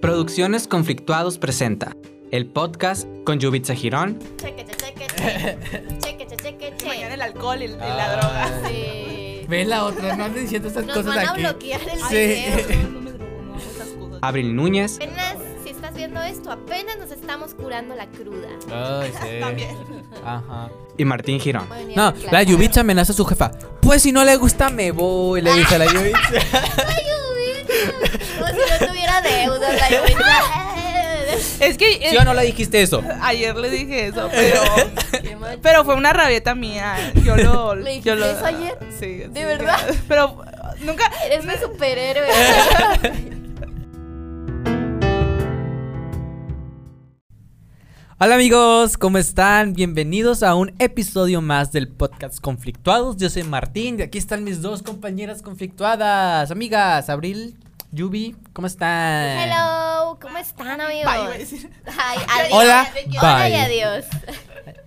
Producciones Conflictuados presenta el podcast con Yubitsa Girón, Chequete, chequete. Chequete, chequete. Mañana el alcohol y el- y Ah. la droga. Sí. Ve la otra, no andes diciendo estas Nos cosas van a aquí. bloquear el Sí. video. Abril Núñez, Apenas, si estás viendo esto, apenas nos estamos curando la cruda. Ay, sí. También. Ajá. y Martín Girón. No, la. Yubitsa amenaza a su jefa. Pues si no le gusta, me voy. Le dice a la Yubitsa. Tuviera deudas. Es que eh, ¿Sí o no le dijiste eso? ayer le dije eso, pero pero fue una rabieta mía. Yo lo ¿Le dijiste yo lo eso ayer? Sí. ¿De sí, verdad? Pero nunca Eres mi superhéroe. Hola amigos, ¿cómo están? Bienvenidos a un episodio más del podcast Conflictuados. Yo soy Martín y aquí están mis dos compañeras conflictuadas. Amigas, Abril, Yubi, ¿cómo están? Hello, ¿cómo están, amigos? Bye, a decir. Ay, adiós. Hola, Hola y adiós.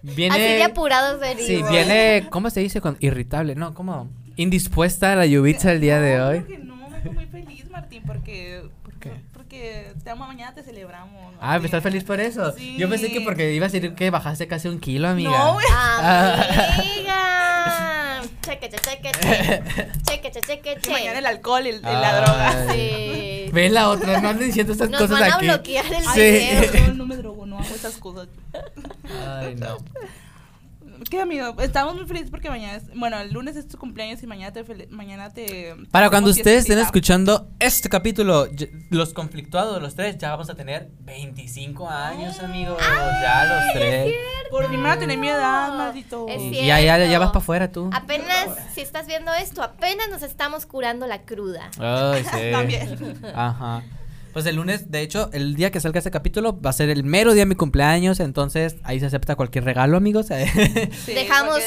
Viene... Así de apurados venimos. Sí, viene, ¿cómo se dice? Con irritable, no, ¿cómo? Indispuesta la Yubitsa el día de No, hoy. creo que no, me muy feliz, Martín, porque ¿Por qué? porque te amo mañana te celebramos. Ah, Martín. ¿estás feliz por eso? Sí. Yo pensé que porque ibas a decir que bajaste casi un kilo, amiga. No, güey. Amiga. Chequete, chequete. Chequete, chequete. Mañana el alcohol y el- la droga. Sí. Ve la otra, no andes diciendo estas Nos cosas van a aquí. bloquear el Sí. video. No, no me drogo, no hago esas cosas. Ay, no. ¿Qué amigo? Estamos muy felices porque mañana es, bueno, el lunes es tu cumpleaños y mañana te mañana te Para cuando ustedes estén escuchando este capítulo, los conflictuados, los tres, ya vamos a tener 25 años, amigos. ya los tres. Por fin van a tener mi edad, maldito. Es Y ya, ya, ya vas para afuera tú. Apenas, si estás viendo esto, apenas nos estamos curando la cruda. Ay, sí. También. Ajá. Pues el lunes, de hecho, el día que salga este capítulo va a ser el mero día de mi cumpleaños, entonces ahí se acepta cualquier regalo, amigos. Sí, Dejamos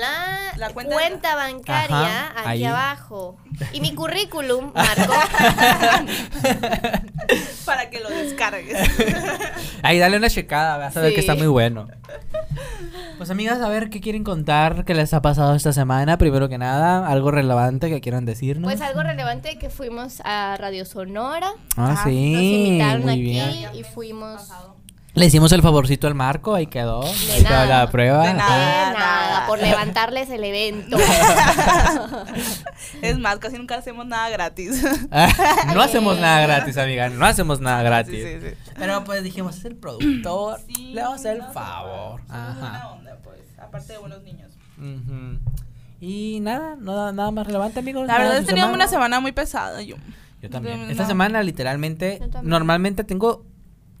la, La cuenta- cuenta, bancaria Ajá, aquí ahí. abajo. Y mi currículum, Marco. para que lo descargues. Ahí dale una checada, vas a ver Sí. que está muy bueno. Pues amigas, a ver qué quieren contar, qué les ha pasado esta semana, primero que nada, algo relevante que quieran decirnos. Pues algo relevante que fuimos a Radio Sonora. Ah, Ah, sí, Nos invitaron muy aquí bien. y fuimos Le hicimos el favorcito al Marco, ahí quedó. ahí quedó nada. la prueba. De nada. de nada por levantarles el evento. es más, casi nunca hacemos nada gratis. Ah, no hacemos nada gratis, amiga, no hacemos nada gratis. Sí, sí, sí. Pero pues dijimos, es el productor, Sí, le vamos a hacer el favor. Ajá. onda, pues. Aparte de buenos niños. Ujú. Y nada, nada, nada más relevante, amigos. La verdad teníamos semana. una semana muy pesada. Yo, Yo también. No. Esta semana, literalmente, normalmente tengo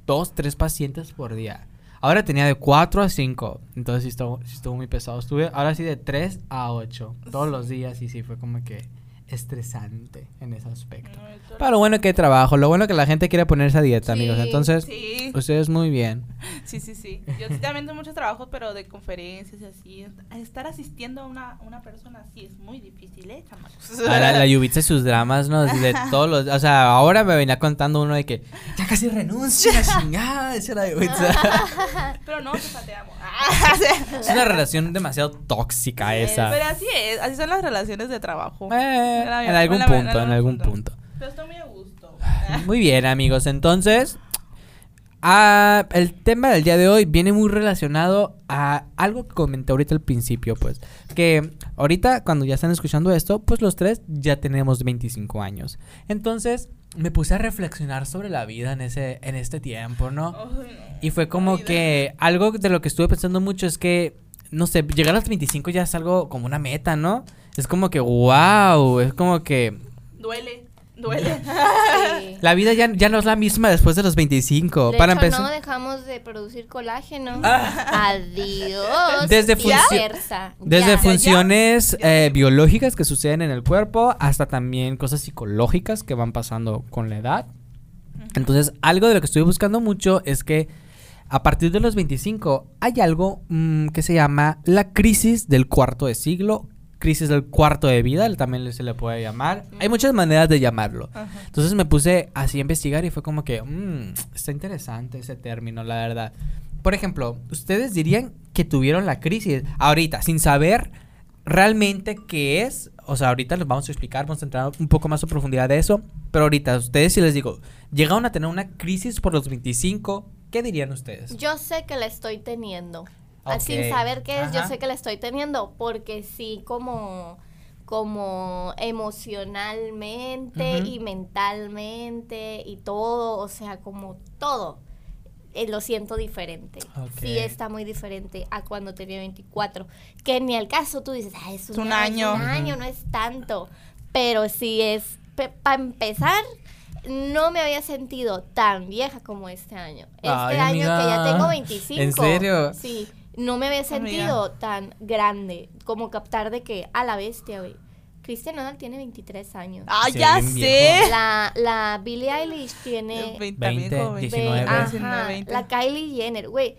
dos, tres pacientes por día. Ahora tenía de cuatro a cinco. Entonces sí estuvo, sí estuvo muy pesado. Estuve ahora sí de tres a ocho. Todos los días y sí fue como que estresante en ese aspecto. Pero lo bueno que hay trabajo. Lo bueno que la gente quiere ponerse a dieta, amigos. Sí, Entonces, Sí, ustedes muy bien. sí, sí, sí. Yo sí también tengo muchos trabajos, pero de conferencias y así. Estar asistiendo a una, una persona así es muy difícil, ¿eh, chamacos? A la, Yubitsa y sus dramas, ¿no? De todos los... O sea, ahora me venía contando uno de que ya casi renuncia, la chingada, decía la Yubitsa. Pero no, te te amo. es una relación demasiado tóxica esa. Pero así es, así son las relaciones de trabajo. Eh, En algún punto, en algún punto. Pero estoy muy a gusto. Muy bien, amigos. Entonces, ah, el tema del día de hoy viene muy relacionado a algo que comenté ahorita al principio, pues. Que ahorita, cuando ya están escuchando esto, pues los tres ya tenemos 25 años. Entonces, me puse a reflexionar sobre la vida en, ese, en este tiempo, ¿no? No. Y fue como que algo de lo que estuve pensando mucho es que, no sé, llegar a los 25 ya es algo como una meta, ¿no? Es como que, wow, es como que Duele, duele. Sí. la vida ya, ya no es la misma después de los 25. De Para hecho, empezar... no dejamos de producir colágeno. Ah. Adiós. Desde Desde Ya. funciones Ya. eh, biológicas que suceden en el cuerpo hasta también cosas psicológicas que van pasando con la edad. Entonces, algo de lo que estoy buscando mucho es que a partir de los 25 hay algo mm, que se llama la crisis del cuarto de siglo, crisis del cuarto de vida, también se le puede llamar. Hay muchas maneras de llamarlo. Ajá. Entonces me puse así a investigar y fue como que, mm, está interesante ese término, la verdad. Por ejemplo, ¿ustedes dirían que tuvieron la crisis ahorita, sin saber realmente qué es. O sea, ahorita les vamos a explicar, vamos a entrar un poco más a profundidad de eso. Pero ahorita, ustedes si les digo, llegaron a tener una crisis por los 25, ¿qué dirían ustedes? Yo sé que la estoy teniendo. Sin saber qué es, yo sé que la estoy teniendo porque sí como como emocionalmente y mentalmente y todo, o sea, como todo. eh, lo siento diferente. Sí está muy diferente a cuando tenía 24. Que ni al caso tú dices, ah, es un, Es un año, año". un año, no es tanto. Pero sí es, para empezar, no me había sentido tan vieja como este año. Este Ay, año que ya tengo 25. ¿En serio? Sí, no me había sentido tan grande como captar de que a la bestia, güey. Cristian Nodal tiene 23 años. Ah, Sí, ya sé. La, la Billie Eilish tiene 20, 20, amigo, 19. Ve- ajá, 19, 20. la Kylie Jenner, güey.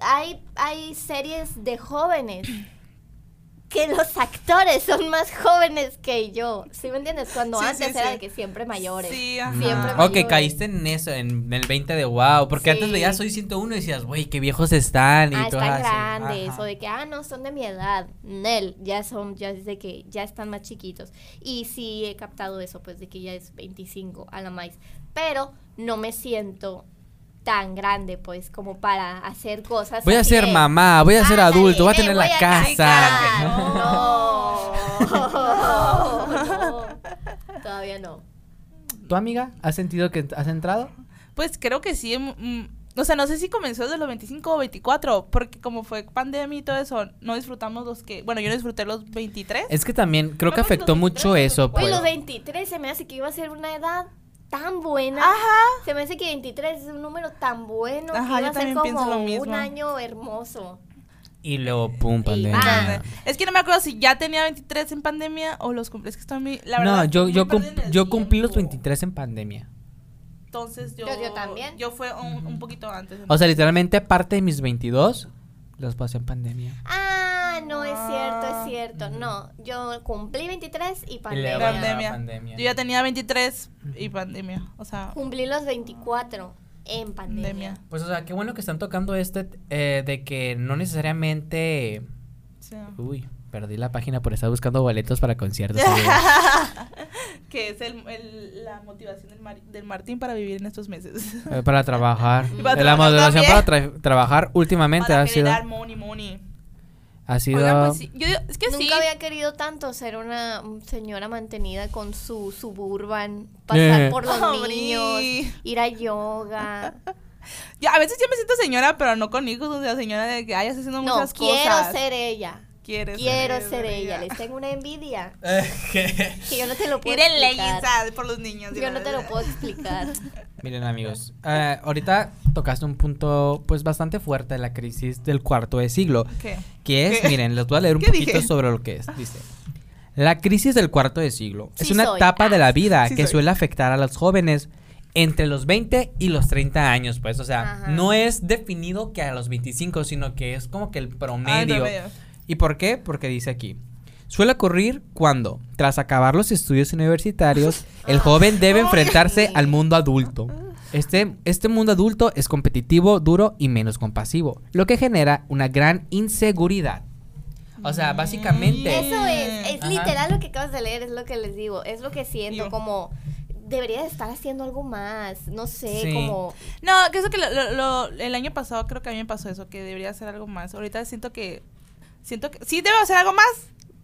Hay, hay series de jóvenes que los actores son más jóvenes que yo. ¿Sí me entiendes? Cuando Sí, antes sí, era sí. de que siempre mayores. Sí, ajá. Siempre Ah, ok, mayores. caíste en eso, en el 20 de wow. Porque antes veías Soy 101 y decías, güey, qué viejos están. Y Ah, todo están así. grandes, Ajá. o de que, ah, no, son de mi edad. Nel, ya son, ya es de que ya están más chiquitos. Y sí he captado eso, pues de que ya es 25 a la más. Pero no me siento tan grande, pues, como para hacer cosas. Voy a ser de, mamá, voy a ser "Ándale, adulto, voy a tener la a casa. casar". No. no. Todavía no. ¿Tu amiga has sentido que has entrado? Pues creo que sí. mm, mm, o sea, no sé si comenzó desde los 25 o 24, porque como fue pandemia y todo eso, no disfrutamos los que... Bueno, yo no disfruté los 23. Es que también creo que afectó mucho 23 eso, Pues pues. los 23 se me hace que iba a ser una edad tan buena. Ajá. Se me hace que 23 es un número tan bueno Ajá, que iba yo a ser también pienso como lo mismo. un año hermoso. Y luego, pum, pandemia. Es que no me acuerdo si ya tenía 23 en pandemia o los cumplí. Es que estoy muy... La verdad, No, yo, yo, cum- yo cumplí los tiempo. 23 en pandemia. Entonces yo... Yo- yo también. Yo fue un, un poquito antes. O sea, literalmente parte de mis 22 los pasé en pandemia. Ah, no, es cierto, Ah. es cierto. No, yo cumplí 23 y pandemia. Pandemia. pandemia. Yo ya tenía 23 y pandemia. O sea, Cumplí los 24 en pandemia. pandemia. Pues, o sea, qué bueno que están tocando este eh, de que no necesariamente... Sí. Uy, perdí la página por estar buscando boletos para conciertos. que es el, el- la motivación del, Mar- del Martín para vivir en estos meses. Eh, para trabajar. Para la trabajar motivación también. para tra- trabajar últimamente para ha sido... money, money. Ha sido... Oigan, pues yo es que Nunca sí. había querido tanto ser una señora mantenida con su suburban, pasar Eh. por los Hombre. niños, ir a yoga. Ya, a veces yo me siento señora, pero no con hijos, o sea, señora de que hayas haciendo No, muchas quiero cosas. ser ella. Quieres Quiero ser ella. Les tengo una envidia que yo no te lo puedo Ir en explicar. por los niños. Yo no te lo puedo explicar. Miren amigos, eh, ahorita tocaste un punto pues bastante fuerte de la crisis del cuarto de siglo, ¿Qué? que es, ¿Qué? miren, les voy a leer un ¿Qué poquito dije? sobre lo que es. Dice, la crisis del cuarto de siglo es una soy. etapa de la vida Sí que soy. suele afectar a los jóvenes entre los 20 y los 30 años, pues, o sea, Ajá. no es definido que a los 25, sino que es como que el Ah, promedio. no veo. ¿Y por qué? Porque dice aquí. Suele ocurrir cuando, tras acabar los estudios universitarios, el joven debe enfrentarse al mundo adulto. Este, este mundo adulto es competitivo, duro y menos compasivo, lo que genera una gran inseguridad. O sea, básicamente... Eso es, es Ajá. literal lo que acabas de leer, es lo que les digo, es lo que siento, Yo. como debería de estar haciendo algo más, no sé, Sí. como No, que eso que lo, lo- lo- el año pasado creo que a mí me pasó eso, que debería hacer algo más. Ahorita siento que siento que sí debo hacer algo más,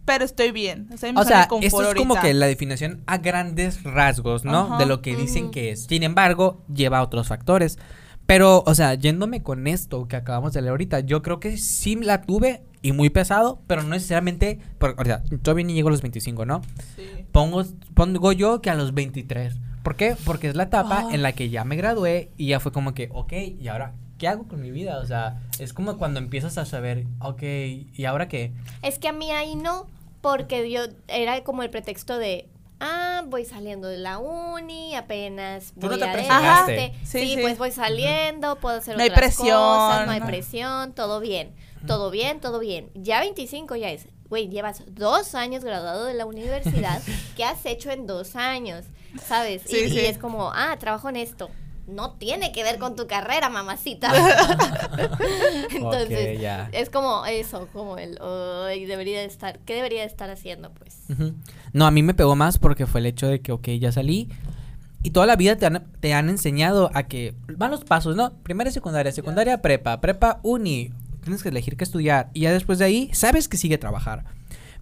pero estoy bien. O sea, confort esto es como que la definición a grandes rasgos, ¿no? Ajá. De lo que dicen que es. Sin embargo, lleva a otros factores. Pero, o sea, yéndome con esto que acabamos de leer ahorita, yo creo que sí la tuve y muy pesado, pero no necesariamente, por, o sea, todavía ni llego a los 25, ¿no? Sí. Pongo, pongo yo que a los 23. ¿Por qué? Porque es la etapa Ah. en la que ya me gradué y ya fue como que, ok, ¿y ahora qué hago con mi vida? O sea, es como cuando empiezas a saber, ok, ¿y ahora qué? Es que a mí ahí no, porque yo era como el pretexto de, ah, voy saliendo de la uni, apenas Tú no voy te este. Sí, Sí, sí. pues voy saliendo, puedo hacer No hay presión, cosas, no hay no. presión, todo bien, todo bien, todo bien. Ya 25 ya es, güey, llevas dos años graduado de la universidad, ¿qué has hecho en dos años? ¿Sabes? Sí, y, es como, ah, trabajo en esto. No tiene que ver con tu carrera, mamacita. Entonces, es como eso, como el, "Ay, debería de estar, ¿qué debería de estar haciendo, pues? No, a mí me pegó más porque fue el hecho de que, ok, ya salí. Y toda la vida te han, te han enseñado a que van los pasos, ¿no? Primaria, secundaria, secundaria, prepa, prepa, uni. Tienes que elegir qué estudiar. Y ya después de ahí, sabes que sigue trabajar.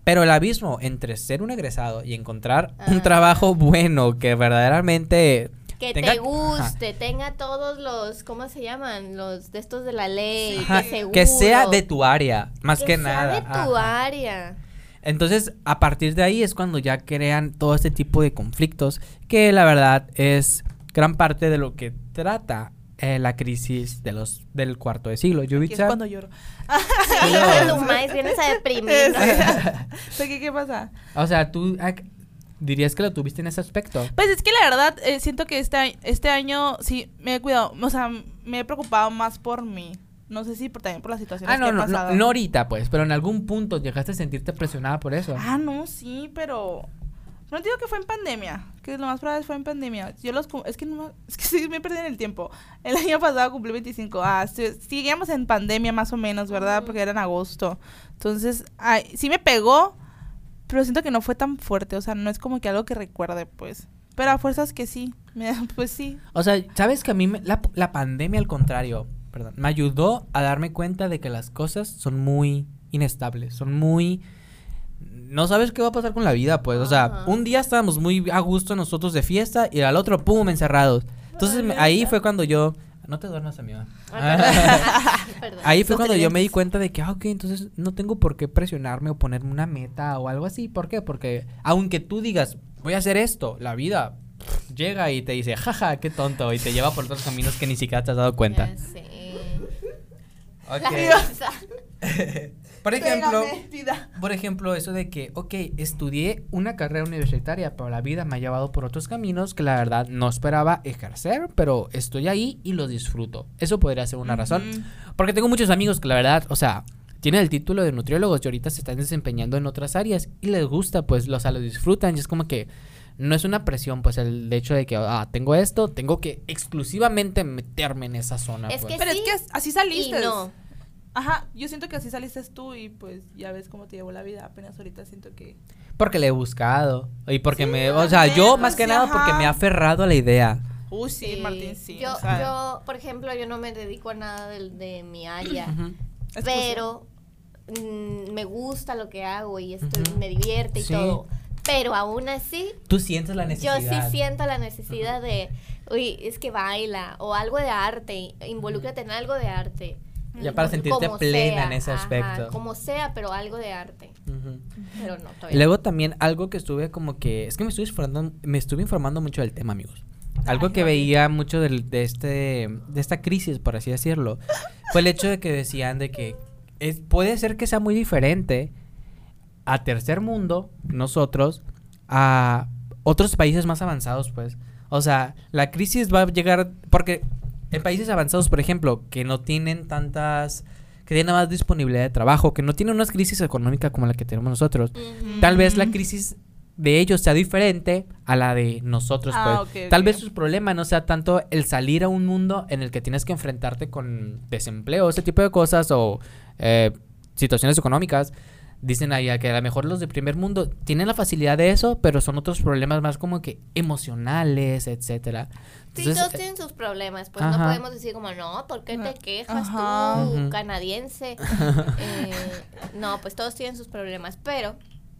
Pero el abismo entre ser un egresado y encontrar un Ah. trabajo bueno que verdaderamente Que tenga- te Ajá. guste, tenga todos los, ¿cómo se llaman? Los de estos de la ley, Ajá, que seguro. que sea de tu área, más que, sea nada. de tu Ajá. área. Entonces, a partir de ahí es cuando ya crean todo este tipo de conflictos, que la verdad es gran parte de lo que trata eh, la crisis de los del cuarto de siglo. Que es Yubitsa, cuando lloro. Sí, maíz vienes a deprimirnos. ¿De qué, ¿Qué pasa? o sea, tú dirías que lo tuviste en ese aspecto. Pues es que la verdad, eh, siento que este, a- este año sí me he cuidado, o sea, me he preocupado más por mí. No sé si por, también por las situaciones Ah, no, que he no, pasado. no, no ahorita, pues, pero en algún punto llegaste a sentirte presionada por eso. Ah, no, sí, pero... No digo que fue en pandemia, que lo más probable fue en pandemia. Yo los... cum- Es que, no, es que sí me perdí en el tiempo. El año pasado cumplí 25. Ah, sí, seguíamos en pandemia más o menos, ¿verdad? Porque era en agosto. Entonces, ay, sí me pegó, pero siento que no fue tan fuerte. O sea, no es como que algo que recuerde, pues. Pero a fuerzas que sí. Me, pues sí. O sea, sabes que a mí me- la, la pandemia al contrario, perdón, me ayudó a darme cuenta de que las cosas son muy inestables, son muy no sabes qué va a pasar con la vida, pues, o sea, Ajá. un día estábamos muy a gusto nosotros de fiesta y al otro pum encerrados. Entonces me- ahí fue cuando yo no te duermas, amiga. Ah. Ahí fue cuando yo me di cuenta de que, ah, ok, entonces no tengo por qué presionarme o ponerme una meta o algo así. ¿Por qué? Porque aunque tú digas, voy a hacer esto, la vida pff, llega y te dice, jaja, qué tonto, y te lleva por otros caminos que ni siquiera te has dado cuenta. Ya sé. Ok. La. Por ejemplo, por ejemplo, eso de que, ok, estudié una carrera universitaria, pero la vida me ha llevado por otros caminos que la verdad no esperaba ejercer, pero estoy ahí y lo disfruto. Eso podría ser una razón. Porque tengo muchos amigos que la verdad, o sea, tienen el título de nutriólogos y ahorita se están desempeñando en otras áreas y les gusta, pues, o sea, lo disfrutan y es como que no es una presión, pues, el hecho de que, ah, tengo esto, tengo que exclusivamente meterme en esa zona. Es pues. que Pero sí es que as- así Y saliste. no. Ajá, yo siento que así saliste tú y pues ya ves cómo te llevó la vida. Apenas ahorita siento que... Porque le he buscado y porque Sí, me, o sea, yo pues, más que sí, nada ajá. porque me he aferrado a la idea. Uy, sí, Sí. Martín, sí. Yo, o sea, yo, por ejemplo, yo no me dedico a nada del- de, mi área, Ujú. es pero mm, me gusta lo que hago y esto Ujú. me divierte y Sí. todo. Pero aún así, Tú sientes la yo necesidad. sí siento la necesidad de, uy, es que baila o algo de arte, involúcrate en algo de arte. Ya para sentirte plena sea, en ese ajá, aspecto. como sea, pero algo de arte. Pero no, todavía. Luego también algo que estuve como que es que me estuve informando me estuve informando mucho del tema, amigos. Algo Ay, que no, veía mucho del- de este de esta crisis, por así decirlo, fue el hecho de que decían de que es, puede ser que sea muy diferente a tercer mundo, nosotros, a otros países más avanzados, pues. O sea, la crisis va a llegar porque en países avanzados, por ejemplo, que no tienen tantas que tienen más disponibilidad de trabajo, que no tienen una crisis económica como la que tenemos nosotros, tal vez la crisis de ellos sea diferente a la de nosotros, Ah, pues. Tal vez su problema no sea tanto el salir a un mundo en el que tienes que enfrentarte con desempleo, ese tipo de cosas, o eh, situaciones económicas. Dicen ahí que a lo mejor los de primer mundo tienen la facilidad de eso, pero son otros problemas más como que emocionales, etcétera. Sí, todos eh, tienen sus problemas, pues ajá. no podemos decir como, no, ¿por qué te quejas Ajá. tú, canadiense? Eh, no, pues todos tienen sus problemas, pero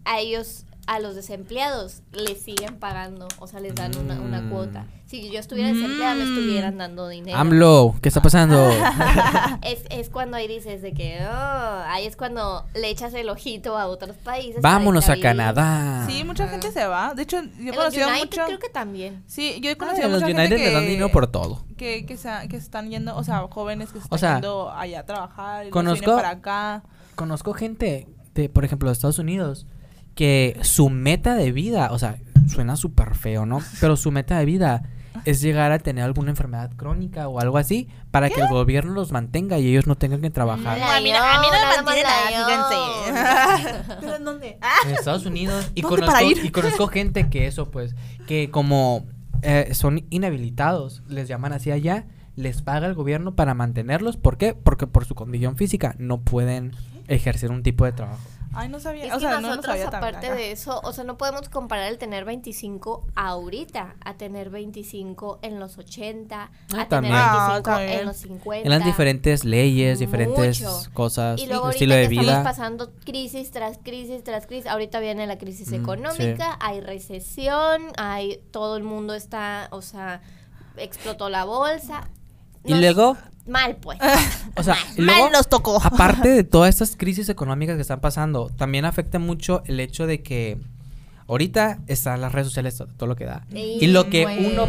a ellos, a los desempleados, les siguen pagando, o sea, les dan una, una Mm. cuota. Si yo estuviera desempleada, me Mm. estuvieran dando dinero. AMLO, ¿qué está pasando? Es, es cuando ahí dices de que, oh, ahí es cuando le echas el ojito a otros países. Vámonos a. Canadá. Sí, mucha gente se va. De hecho, yo he los conocido United mucho... creo que también. Sí, yo he Ah, conocido los mucha United gente que... le dan dinero por todo. Que, que, se, que se están yendo, o sea, jóvenes que O están sea, yendo allá a trabajar y conozco, para acá. Conozco gente de, por ejemplo, de Estados Unidos, que su meta de vida, o sea, suena súper feo, ¿no? Pero su meta de vida es llegar a tener alguna enfermedad crónica o algo así para que el gobierno los mantenga y ellos no tengan que trabajar. Mala a mí no, a mí no me la nada, fíjense. ¿Pero en dónde? Ah, En Estados Unidos y ¿Dónde conozco, para ir? y conozco gente que eso pues que como eh, son inhabilitados, les llaman así allá, les paga el gobierno para mantenerlos. ¿Por qué? Porque por su condición física no pueden ejercer un tipo de trabajo. Ay, no sabía. Es o que sea, no, no nosotros, sabía tan aparte de eso, o sea, no podemos comparar el tener 25 ahorita a tener 25 en los 80, Ah, a también. tener Ah, 25 también. en los 50. Eran diferentes leyes, diferentes Mucho. cosas, Y luego ahorita estilo de que estamos vida. pasando crisis tras crisis tras crisis. Ahorita viene la crisis Mm, económica, hay recesión, hay todo el mundo está, o sea, explotó la bolsa. Y Nos- luego, mal pues. o sea, Mal luego, nos tocó. aparte de todas estas crisis económicas que están pasando, también afecta mucho el hecho de que ahorita están las redes sociales, todo, todo lo que da. Y lo que pues, uno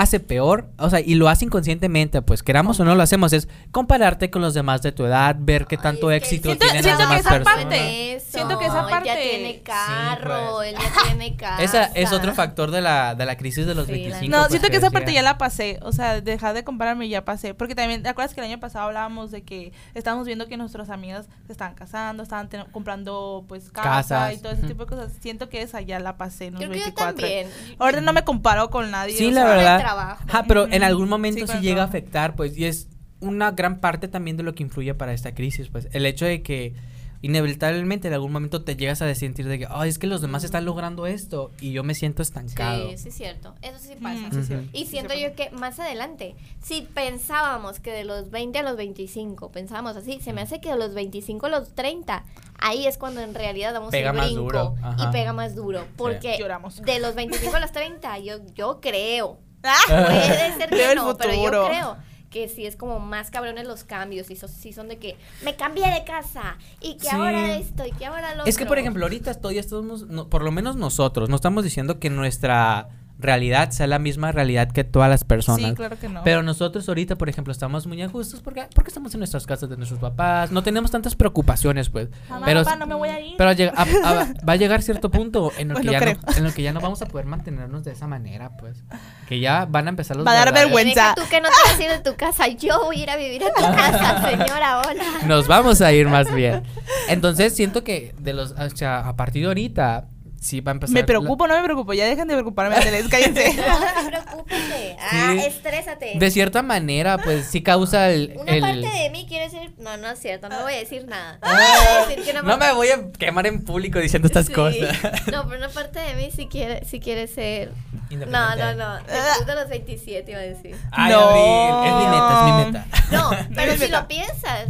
hace peor, o sea, y lo hace inconscientemente, pues queramos o no lo hacemos, es compararte con los demás de tu edad, ver qué Ay, tanto que éxito siento- tienen siento las que demás esa personas. parte- Eso, siento que esa Él ya parte- tiene carro, pues. él ya tiene casa. Esa es otro factor de la, de la crisis de los Sí, la 25. No, pues, siento que esa parte ya la pasé. O sea, dejar de compararme ya pasé. Porque también, ¿te acuerdas que el año pasado hablábamos de que estábamos viendo que nuestras amigas se estaban casando, estaban ten- comprando pues casa Casas. y todo ese tipo de cosas? Siento que esa ya la pasé en los Creo que yo 24. también. Ahora no me comparo con nadie. Sí, o la sea, verdad. Trabajo. Ajá, pero en algún momento Sí, llega a afectar, pues, y es una gran parte también de lo que influye para esta crisis, pues, el hecho de que inevitablemente en algún momento te llegas a sentir de que, ay, es que los demás están logrando esto y yo me siento estancado. Sí, sí es cierto. Eso sí pasa. Mm, sí, sí. Ujú. Y siento yo que más adelante, si pensábamos que de los 20 a los 25, pensábamos así, se me hace que de los 25 a los 30, ahí es cuando en realidad damos Pega el más brinco duro, y pega más duro. Porque de los 25 a los 30, yo, yo creo, Ah, puede ser que no, pero yo creo que sí es como más cabrones los cambios y so- sí son de que me cambié de casa y que Sí. ahora esto y que ahora lo Es que, por otro. ejemplo, ahorita todavía estamos, no- por lo menos nosotros, no estamos diciendo que nuestra realidad sea la misma realidad que todas las personas. Sí, claro que no. Pero nosotros ahorita, por ejemplo, estamos muy a gustos porque, porque estamos en nuestras casas de nuestros papás, no tenemos tantas preocupaciones, pues. Mamá, pero papá, no me voy a ir. pero llega- a- a- va a llegar cierto punto en el, Bueno, que ya creo. no, en el que ya no vamos a poder mantenernos de esa manera, pues. Que ya van a empezar los Va a dar vergüenza. Deja tú que no te vas a ir de tu casa, yo voy a ir a vivir a tu casa, señora, hola. Nos vamos a ir más bien. Entonces siento que de los, o sea, a partir de ahorita sí va a empezar. me la- preocupo, no me preocupo. Ya dejen de preocuparme, Ángeles, cállense. No, preocúpate. Ah, Sí. estrésate. De cierta manera, pues sí causa el. Una el- parte de mí quiere decir, no, no es cierto, no voy a decir nada. Ah, Voy a decir que no me voy a quemar en público diciendo estas Sí. cosas. No, pero una parte de mí sí quiere, sí quiere ser. No, Independiente. no, no. Después de los 27 iba a decir. Ay, No. Abril, es mi meta, es mi meta. No, pero si lo piensas,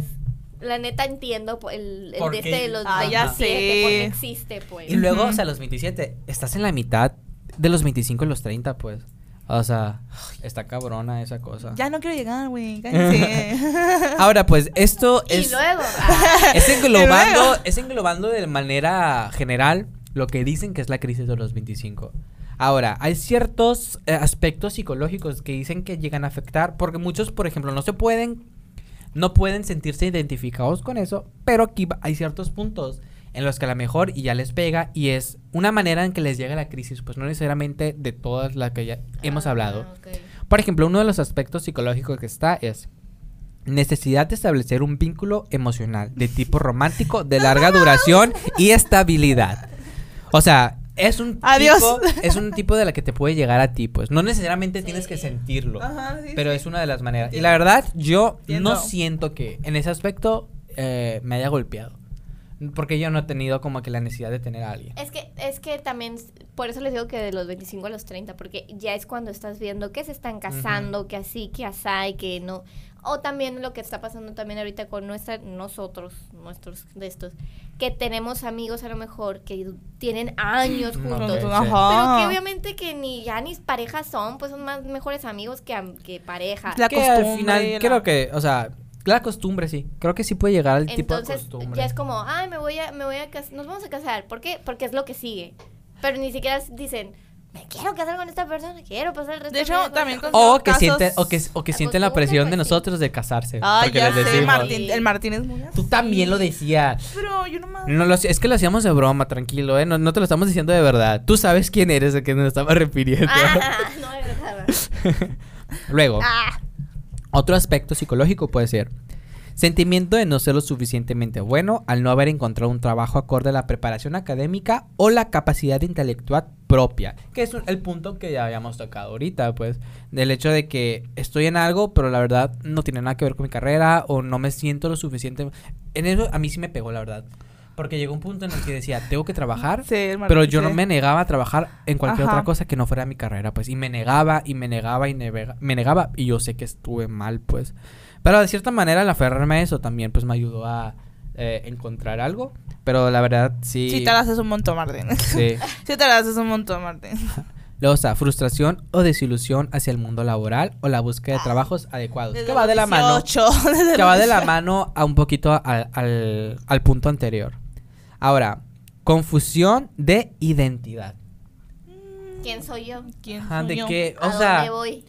la neta entiendo el, el ¿Por de este de los Ah, ya 27, sé. porque existe, pues. Y luego, o sea, los 27, estás en la mitad de los 25 y los 30, pues. O sea, está cabrona esa cosa. ya no quiero llegar, güey. Ahora, pues, esto Y es. luego, ah, Es englobando, Y luego. es englobando de manera general lo que dicen que es la crisis de los 25. Ahora, hay ciertos eh, aspectos psicológicos que dicen que llegan a afectar, porque muchos, por ejemplo, no se pueden, no pueden sentirse identificados con eso, pero aquí hay ciertos puntos en los que a lo mejor y ya les pega y es una manera en que les llega la crisis, pues no necesariamente de todas las que ya hemos ah, hablado. Por ejemplo, uno de los aspectos psicológicos que está es necesidad de establecer un vínculo emocional de tipo romántico de larga duración y estabilidad. O sea, es un Adiós. tipo, es un tipo de la que te puede llegar a ti, pues no necesariamente tienes que sentirlo, Ajá, sí, pero sí. es una de las maneras. Y la verdad, yo Entiendo. no siento que en ese aspecto eh, me haya golpeado, porque yo no he tenido como que la necesidad de tener a alguien. Es que, es que también, por eso les digo que de los 25 a los 30, porque ya es cuando estás viendo que se están casando, que así, que así, que no. O también lo que está pasando también ahorita con nuestra, nosotros, nuestros de estos, que tenemos amigos a lo mejor que tienen años juntos. sí. Pero que obviamente que ni ya ni parejas son, pues son más mejores amigos que, que pareja. La que al costumbre, final la- creo que, o sea, la costumbre sí, creo que sí puede llegar al tipo de Entonces costumbre. ya es como, ay, me voy a, me voy a casar, nos vamos a casar. ¿Por qué? Porque es lo que sigue. Pero ni siquiera dicen, me quiero casar con esta persona, quiero pasar el resto De hecho, mi vida con también esta con- O que sienten, o que, o que sienten la Acostumbre, presión de pues, nosotros de casarse. Ay, porque ya les sé. Martín, el Martín es muy Tú también lo decías. Pero yo nomás. No lo, es que lo hacíamos de broma, tranquilo, ¿eh? No, no te lo estamos diciendo de verdad. Tú persona. quién eres, a quien nos estaba refiriendo. Ah, no me verdad. Luego, Ah, otro aspecto psicológico puede ser sentimiento de no ser lo suficientemente bueno al no haber encontrado un trabajo acorde a la preparación académica o la capacidad intelectual, propia. Que es un- el punto que ya habíamos tocado ahorita, pues. Del hecho de que estoy en algo, pero la verdad no tiene nada que ver con mi carrera o no me siento lo suficiente. En eso a mí sí me pegó, la verdad. Porque llegó un punto en el que decía, tengo que trabajar. Sí, Pero yo no me negaba a trabajar en cualquier Ajá. otra cosa que no fuera mi carrera, pues. Y me negaba, y me negaba, y me negaba. Y yo sé que estuve mal, pues. Pero de cierta manera, el aferrarme a eso también, pues, me ayudó a eh, encontrar algo. Pero la verdad, sí. Sí te la haces un montón, Martín. sí. Sí te la haces un montón, Martín. Luego está frustración o desilusión hacia el mundo laboral o la búsqueda de trabajos adecuados. Que va de la mano. 18, desde Que va de la 18. mano a un poquito al, al, al punto anterior. Ahora, confusión de identidad. ¿Quién soy yo? ¿Quién Ajá, soy de yo? que, ¿A sea, dónde voy?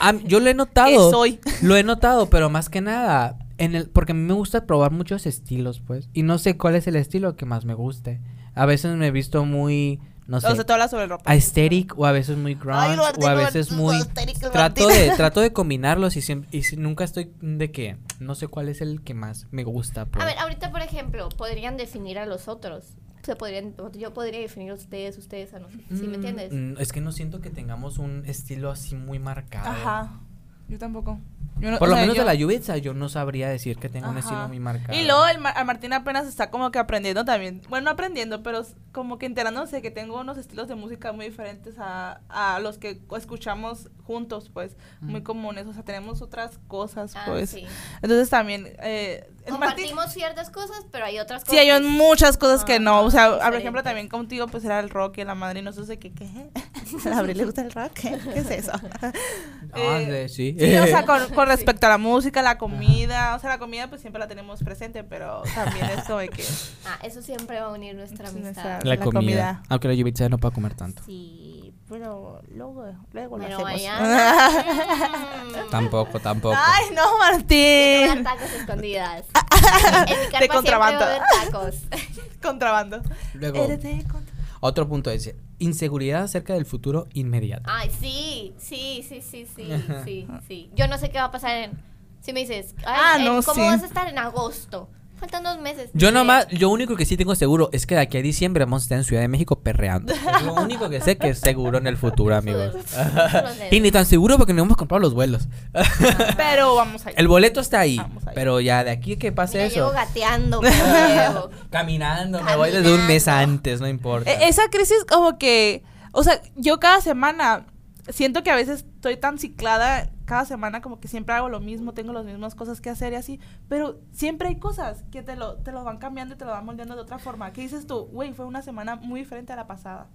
Ah, yo lo he ¿Qué notado. soy? Lo he notado, pero más que nada, en el, porque a mí me gusta probar muchos estilos, pues. Y no sé cuál es el estilo que más me guste. A veces me he visto muy, no sé, O sea, hablas sobre ropa. aesthetic o a veces muy grunge o a veces muy trato de trato de combinarlos y siempre y si- nunca estoy de que no sé cuál es el que más me gusta, pues. A ver, ahorita, por ejemplo, podrían definir a los otros. Se podrían, yo podría definir a ustedes, ustedes a nosotros. ¿Sí me entiendes? Mm, es que no siento que tengamos un estilo así muy marcado. Ajá. Yo tampoco. Yo no- Por lo sea, menos yo- de la Yubitsa yo no sabría decir que tengo un Ajá. estilo muy marcado. Y luego el, a Martín apenas está como que aprendiendo también. Bueno, no aprendiendo, pero como que enterándose que tengo unos estilos de música muy diferentes a, a los que escuchamos juntos, pues, muy comunes. O sea, tenemos otras cosas, Ah, pues. sí. Entonces también, eh, el Martín- Compartimos ciertas cosas, pero hay otras cosas. Sí, hay un- muchas cosas que no. O sea, Ah, por ejemplo, también contigo, pues era el rock y la madre y nosotros de que, ¿qué? ¿A Abril le gusta el rock? ¿Qué, ¿Qué es eso? Ah, Eh, sí, sí. Sí, o sea, con, con respecto a la música, la comida, o sea, la comida pues siempre la tenemos presente, pero también eso de que... Ah, eso siempre va a unir nuestra Sí, amistad. nuestra- la, la comida. comida. Aunque la Yubitsa no puede comer tanto. Sí, pero luego, luego Pero lo hacemos. Tampoco, tampoco. Ay, no, Martín. tacos escondidas. en mi carpa De contrabando. tacos. Contrabando. Luego, otro punto es inseguridad acerca del futuro inmediato. Ay, sí, sí, sí, sí, sí, sí, sí. Yo no sé qué va a pasar en... Si me dices, ay, Ah, no, ¿cómo sí. vas a estar en agosto? Faltan dos meses. Yo nomás, lo único que sí tengo seguro es que de aquí a diciembre vamos a estar en Ciudad de México perreando. Es lo único que sé que es seguro en el futuro, amigos. y ni tan seguro porque no hemos comprado los vuelos. Pero vamos a ir. El boleto está ahí, pero ya de aquí que pase Mira, llevo eso. gateando, pero llevo. Caminando, me voy desde un mes antes, no importa. E- Esa crisis como que, o sea, yo cada semana siento que a veces estoy tan ciclada, cada semana como que siempre hago lo mismo, tengo las mismas cosas que hacer y así, pero siempre hay cosas que te lo, te lo van cambiando y te lo van moldeando de otra forma. ¿Qué dices tú? Güey, fue una semana muy diferente a la pasada.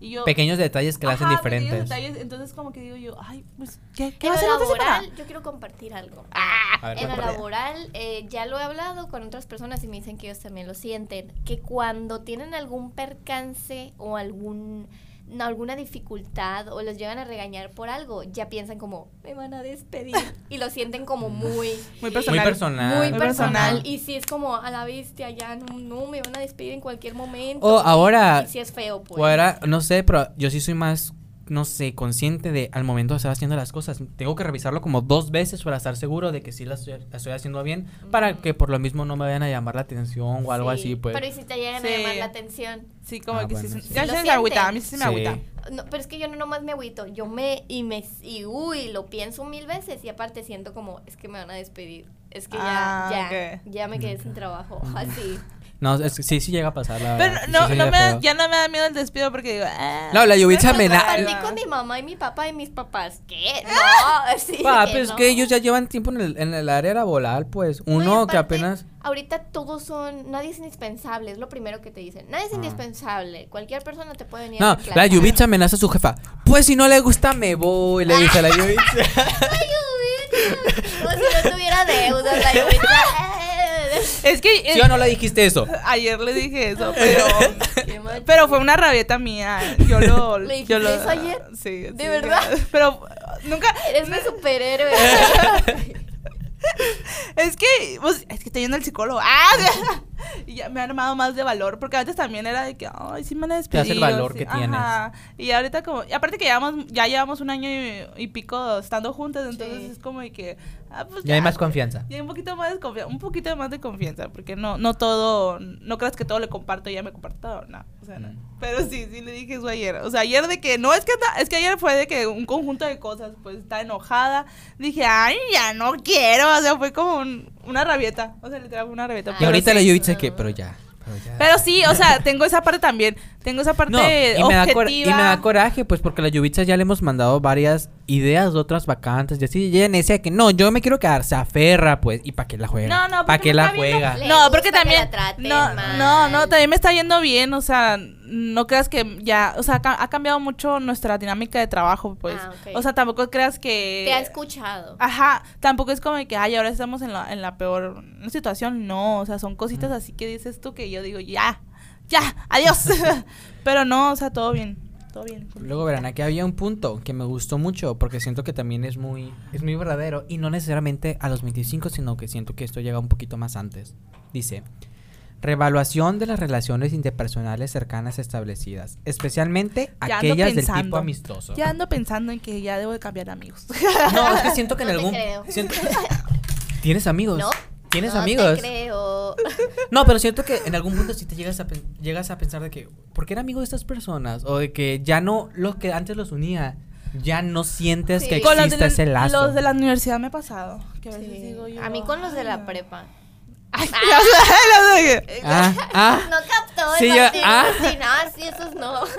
Y yo... Pequeños detalles que la hacen Ajá, pequeños diferentes. detalles, entonces como que digo yo, ay, pues, ¿qué, qué En va a semana? laboral, yo quiero compartir algo. A ver, en lo laboral, eh, ya lo he hablado con otras personas y me dicen que ellos también lo sienten, que cuando tienen algún percance o algún alguna dificultad o los llevan a regañar por algo, ya piensan como, me van a despedir. y lo sienten como muy... Muy Muy personal. Muy personal. personal. Y si es como a la bestia, ya no, no, me van a despedir en cualquier momento. O ahora- Y si es feo, pues. O ahora, no sé, pero yo sí soy más, no sé, consciente de al momento de estar haciendo las cosas. Tengo que revisarlo como dos veces para estar seguro de que sí las estoy, la estoy haciendo bien. Para que por lo mismo no me vayan a llamar la atención o algo Sí, así, pues. Pero y si te llegan Sí. a llamar la atención. Sí, como Ah, que bueno, sí. sí. Ya se me agüita, a mí sí se me Sí. agüita. No, pero es que yo no nomás me agüito, yo me y me y uy, lo pienso mil veces y aparte siento como es que me van a despedir. Es que ya Ah, ya ya me quedé sin trabajo, así. No, es que sí, sí llega a pasar, la Pero verdad. No, sí no me da- ya no me da miedo el despido porque digo, ah, No, la no me da- Compartí con mi mamá y mi papá y mis papás. ¿Qué? No, sí. Pa, que pues es no. que ellos ya llevan tiempo en el, en el área laboral, pues. Uno que apenas. Ahorita todos son. Nadie es indispensable, es lo primero que te dicen. Nadie es Ah. indispensable. Cualquier persona te puede venir a No, la Yubitsa amenaza a su jefa. Pues si no le gusta, me voy, le dice a la Yubitsa. Ay, Yubitsa. Como si no tuviera deudas, la Yubitsa. Es que ¿Sí o no le dijiste eso? ayer le dije eso, pero Qué mal pero fue una rabieta mía. Yo lo ¿Le dijiste yo lo eso ayer? Sí, ¿De sí, verdad? Pero nunca Eres mi superhéroe. es que pues, es que estoy yendo al psicólogo. Ah, y ya me ha armado más de valor, porque antes también era de que, ay, sí me van a despedir. Te hace el valor sí, que tienes. Y ahorita como, y aparte que llevamos, ya llevamos un año y, y pico estando juntas, entonces Sí. es como de que, ah, pues Ya hay más confianza. y hay un poquito más de confianza, un poquito más de confianza, porque no, no todo, no creas que todo le comparto y ya me comparto todo, no, o sea, no. Mm. Pero sí, sí le dije eso ayer, o sea, ayer de que, no, es que, es que ayer fue de que un conjunto de cosas, pues, está enojada, dije, ay, ya no quiero, o sea, fue como un- una rabieta, o sea, literal una rabieta. Ay, Y ahorita sí. la Yubitsa dice que, pero ya. Pero, ya. Pero sí, o sea, tengo esa parte también, tengo esa parte No, y me, da objetiva. y me da coraje, pues, porque a la Yubitsa ya le hemos mandado varias ideas de otras vacantes y así. Y ella decía que no, yo me quiero quedar, se aferra, pues, ¿y para qué la juega? No, no, ¿Para qué me la juega? Le No, gusta porque que también. la traten no, mal. no, no, también me está yendo bien. O sea, no creas que ya. O sea, ca- ha cambiado mucho nuestra dinámica de trabajo, pues. Ah, ok. O sea, tampoco creas que. Te ha escuchado. Ajá, tampoco es como de que, ay, ahora estamos en la, en la peor situación. No, o sea, son cositas así que dices tú que yo digo, ya, ya, adiós. Pero no, o sea, todo bien, todo bien. Luego verán, aquí había un punto que me gustó mucho porque siento que también es muy, es muy verdadero y no necesariamente a los 25, sino que siento que esto llega un poquito más antes. Dice, revaluación de las relaciones interpersonales cercanas establecidas, especialmente Ya aquellas del tipo amistoso. Ya ando pensando en que ya debo de cambiar de amigos. No, es que siento que en No algún... creo. siento- ¿Tienes amigos? ¿No? ¿Tienes no amigos? Te creo. No, pero siento que en algún punto sí te llegas a, llegas a pensar de que, ¿por qué era amigo de estas personas? O de que ya no, lo que antes los unía, ya no sientes Sí. que Con los existe de, ese lazo. los de la universidad me ha pasado. Que a veces Sí. digo yo, A mí con los de la prepa. Ay, Ah, ah. No captó Sí, el yo- Martín, ah. Martín, ah, sí, esos no.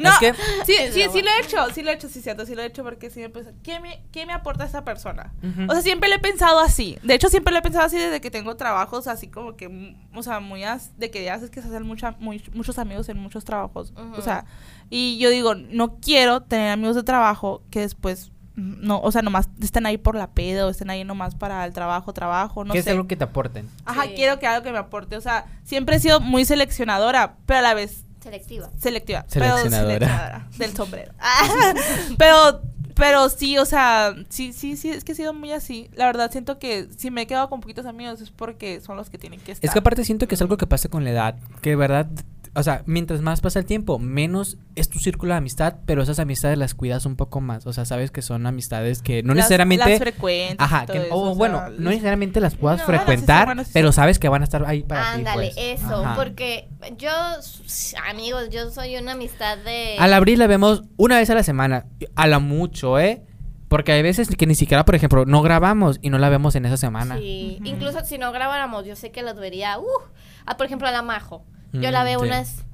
No, Es que- sí, Es sí, sí lo he hecho, sí lo he hecho, sí, cierto, sí lo he hecho porque siempre pensé, ¿qué me, qué me aporta esta persona? O sea, siempre lo he pensado así. De hecho, siempre lo he pensado así desde que tengo trabajos, así como que, o sea, muy, as- de que ya haces que se hacen mucha, muy- muchos amigos en muchos trabajos. O sea, y yo digo, no quiero tener amigos de trabajo que después, no, o sea, nomás estén ahí por la peda o estén ahí nomás para el trabajo, trabajo, no que es sé. algo que te aporten. Ajá, Sí. quiero que algo que me aporte. O sea, siempre he sido muy seleccionadora, pero a la vez Selectiva. selectiva. Seleccionadora. Pero seleccionadora del sombrero. pero, pero sí, o sea, sí, sí, sí, es que he sido muy así. La verdad, siento que si me he quedado con poquitos amigos es porque son los que tienen que estar. Es que aparte siento que es algo que pasa con la edad, que de verdad, o sea, mientras más pasa el tiempo, menos es tu círculo de amistad, pero esas amistades las cuidas un poco más. O sea, sabes que son amistades que no Las- necesariamente... Las frecuentes. Ajá, que, eso, o o bueno, sea, no necesariamente las puedas No, frecuentar, pero sabes que van a estar ahí para Ándale, ti. pues. eso, Ajá. porque yo, amigos, yo soy una amistad de... A la abril la vemos una vez a la semana, a la mucho, ¿eh? Porque hay veces que ni siquiera, por ejemplo, no grabamos y no la vemos en esa semana. Sí, incluso si no grabáramos, yo sé que los vería, uh, ah, por ejemplo, a la Majo. Yo la Mm, veo sí. unas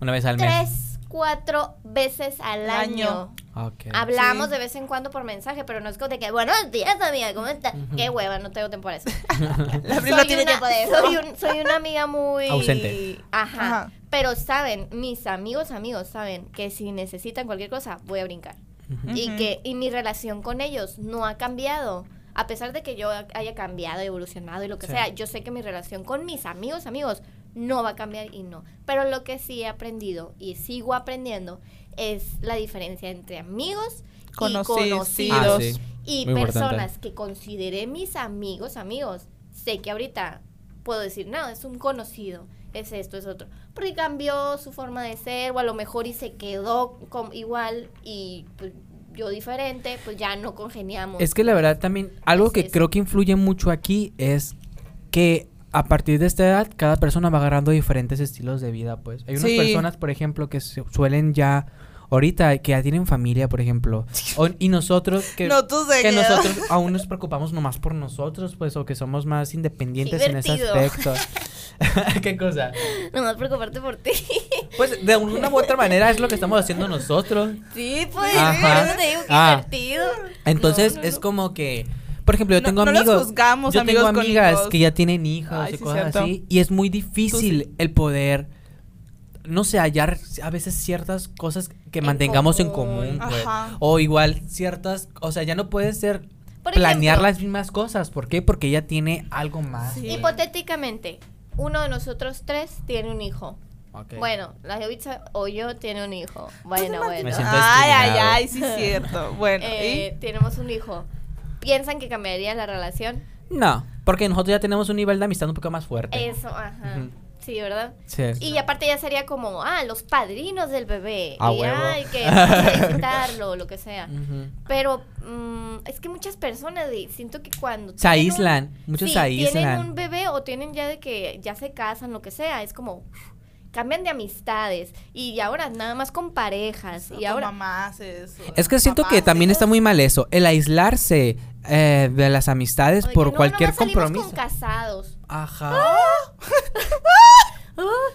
Una vez al mes. tres, cuatro veces al año. año. Ok. Hablamos Sí. de vez en cuando por mensaje, pero no es como de que, buenos días, amiga, ¿cómo estás? Qué hueva, no tengo tiempo para eso. La no soy, tiene una, tiempo de eso. soy, un- soy una amiga muy... Ausente. Ajá. Ajá. Pero saben, mis amigos, amigos, saben que si necesitan cualquier cosa, voy a brincar. Y que y mi relación con ellos no ha cambiado. A pesar de que yo haya cambiado, evolucionado y lo que Sí. sea, yo sé que mi relación con mis amigos, amigos, no va a cambiar y no. Pero lo que sí he aprendido y sigo aprendiendo es la diferencia entre amigos Conocidos. y Ah, conocidos. sí. Y Muy personas importante. que consideré mis amigos, amigos, sé que ahorita puedo decir, no, es un conocido, es esto, es otro. Porque cambió su forma de ser, o a lo mejor y se quedó com- igual y pues, yo diferente, pues ya no congeniamos. Es que la verdad también, algo Es que eso. creo que influye mucho aquí es que a partir de esta edad, cada persona va agarrando diferentes estilos de vida, pues. Hay unas Sí. personas, por ejemplo, que se- suelen ya, ahorita, que ya tienen familia, por ejemplo. o- y nosotros, que, No, tú que nosotros aún nos preocupamos nomás por nosotros, pues, o que somos más independientes en ese aspecto. ¿Qué cosa? Nomás preocuparte por ti. Pues de una u otra manera es lo que estamos haciendo nosotros. sí, pues, Ajá. eso te digo Ah. divertido. Entonces No, no, es como que, por ejemplo, yo No- tengo no los amigos. juzgamos, yo amigos tengo con amigas hijos. que ya tienen hijos Ay, y sí, cosas cierto. así. Y es muy difícil sí. el poder, no sé, hallar a veces ciertas cosas que mantengamos en común. pues. Ajá. O igual ciertas, o sea, ya no puede ser Por planear ejemplo, las mismas cosas. ¿Por qué? Porque ella tiene algo más. Sí. Hipotéticamente, uno de nosotros tres tiene un hijo. Ok. Bueno, la Jovitza o yo tiene un hijo. Bueno, bueno. Me siento Ay, ay, ay, sí es cierto. Bueno, Eh, ¿y? tenemos un hijo. ¿Piensan que cambiaría la relación? No, porque nosotros ya tenemos un nivel de amistad un poco más fuerte. Eso, ajá. Sí, ¿verdad? Sí. Y aparte ya sería como, ah, los padrinos del bebé. Y huevo. ay, que visitarlo, lo que sea. Pero mm, es que muchas personas, de- siento que cuando... Se aíslan, muchos sí, se tienen un bebé o tienen ya de que ya se casan, lo que sea, es como... Cambian de amistades y ahora nada más con parejas y Con ahora mamás, eso, Es que siento que también está muy mal eso, el aislarse eh, de las amistades o de que, por "No, cualquier compromiso. con casados. Ajá.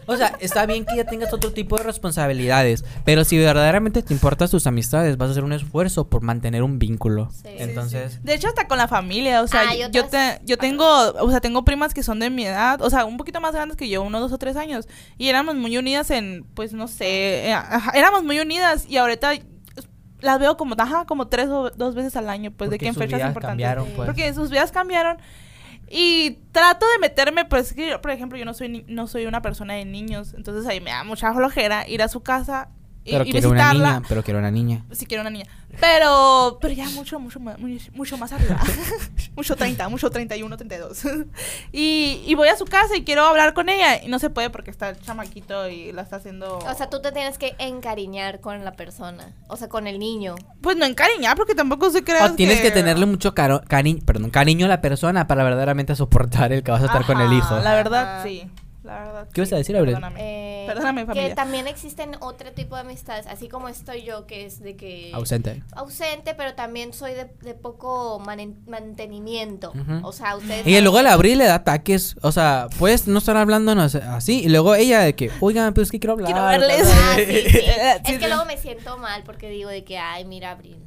O sea, está bien que ya tengas otro tipo de responsabilidades, pero si verdaderamente te importan tus amistades, vas a hacer un esfuerzo por mantener un vínculo. Sí. Sí, Entonces, De hecho, hasta con la familia, o sea, Ah, yo, te- yo tengo, o sea, tengo primas que son de mi edad, o sea, un poquito más grandes que yo, uno, dos o tres años, y éramos muy unidas en, pues, no sé, eh, éramos muy unidas, y ahorita las veo como, ajá, como tres o dos veces al año, pues, de que en fechas importantes. pues. Porque sus vidas cambiaron. Y trato de meterme, pues que, yo, por ejemplo, yo no soy no soy una persona de niños, entonces ahí me da mucha flojera ir a su casa pero y quiero una visitarla. niña, pero quiero una niña. Si quiero una niña. Pero, pero ya mucho, mucho, mucho más arriba. mucho 30, mucho 31, 32. y, y voy a su casa y quiero hablar con ella. Y no se puede porque está el chamaquito y la está haciendo. O sea, tú te tienes que encariñar con la persona, o sea, con el niño. Pues no encariñar porque tampoco se crea. O tienes que tenerle mucho caro, cari- perdón, cariño a la persona para verdaderamente soportar el que vas a estar con el hijo. La verdad, Ajá. sí. La verdad. ¿Qué vas a decir, Abril? Perdóname. Eh, Perdóname, Que también existen otro tipo de amistades, así como estoy yo, que es de que... Ausente. Ausente, pero también soy de, de poco mantenimiento. O sea, ustedes... Y luego que- abril le da ataques. O sea, puedes no estar hablándonos así. Y luego ella de que, oigan, pues es que quiero hablar. Quiero. Ah, sí, sí. Sí, Es sí. que luego me siento mal porque digo de que, ay, mira, Abril,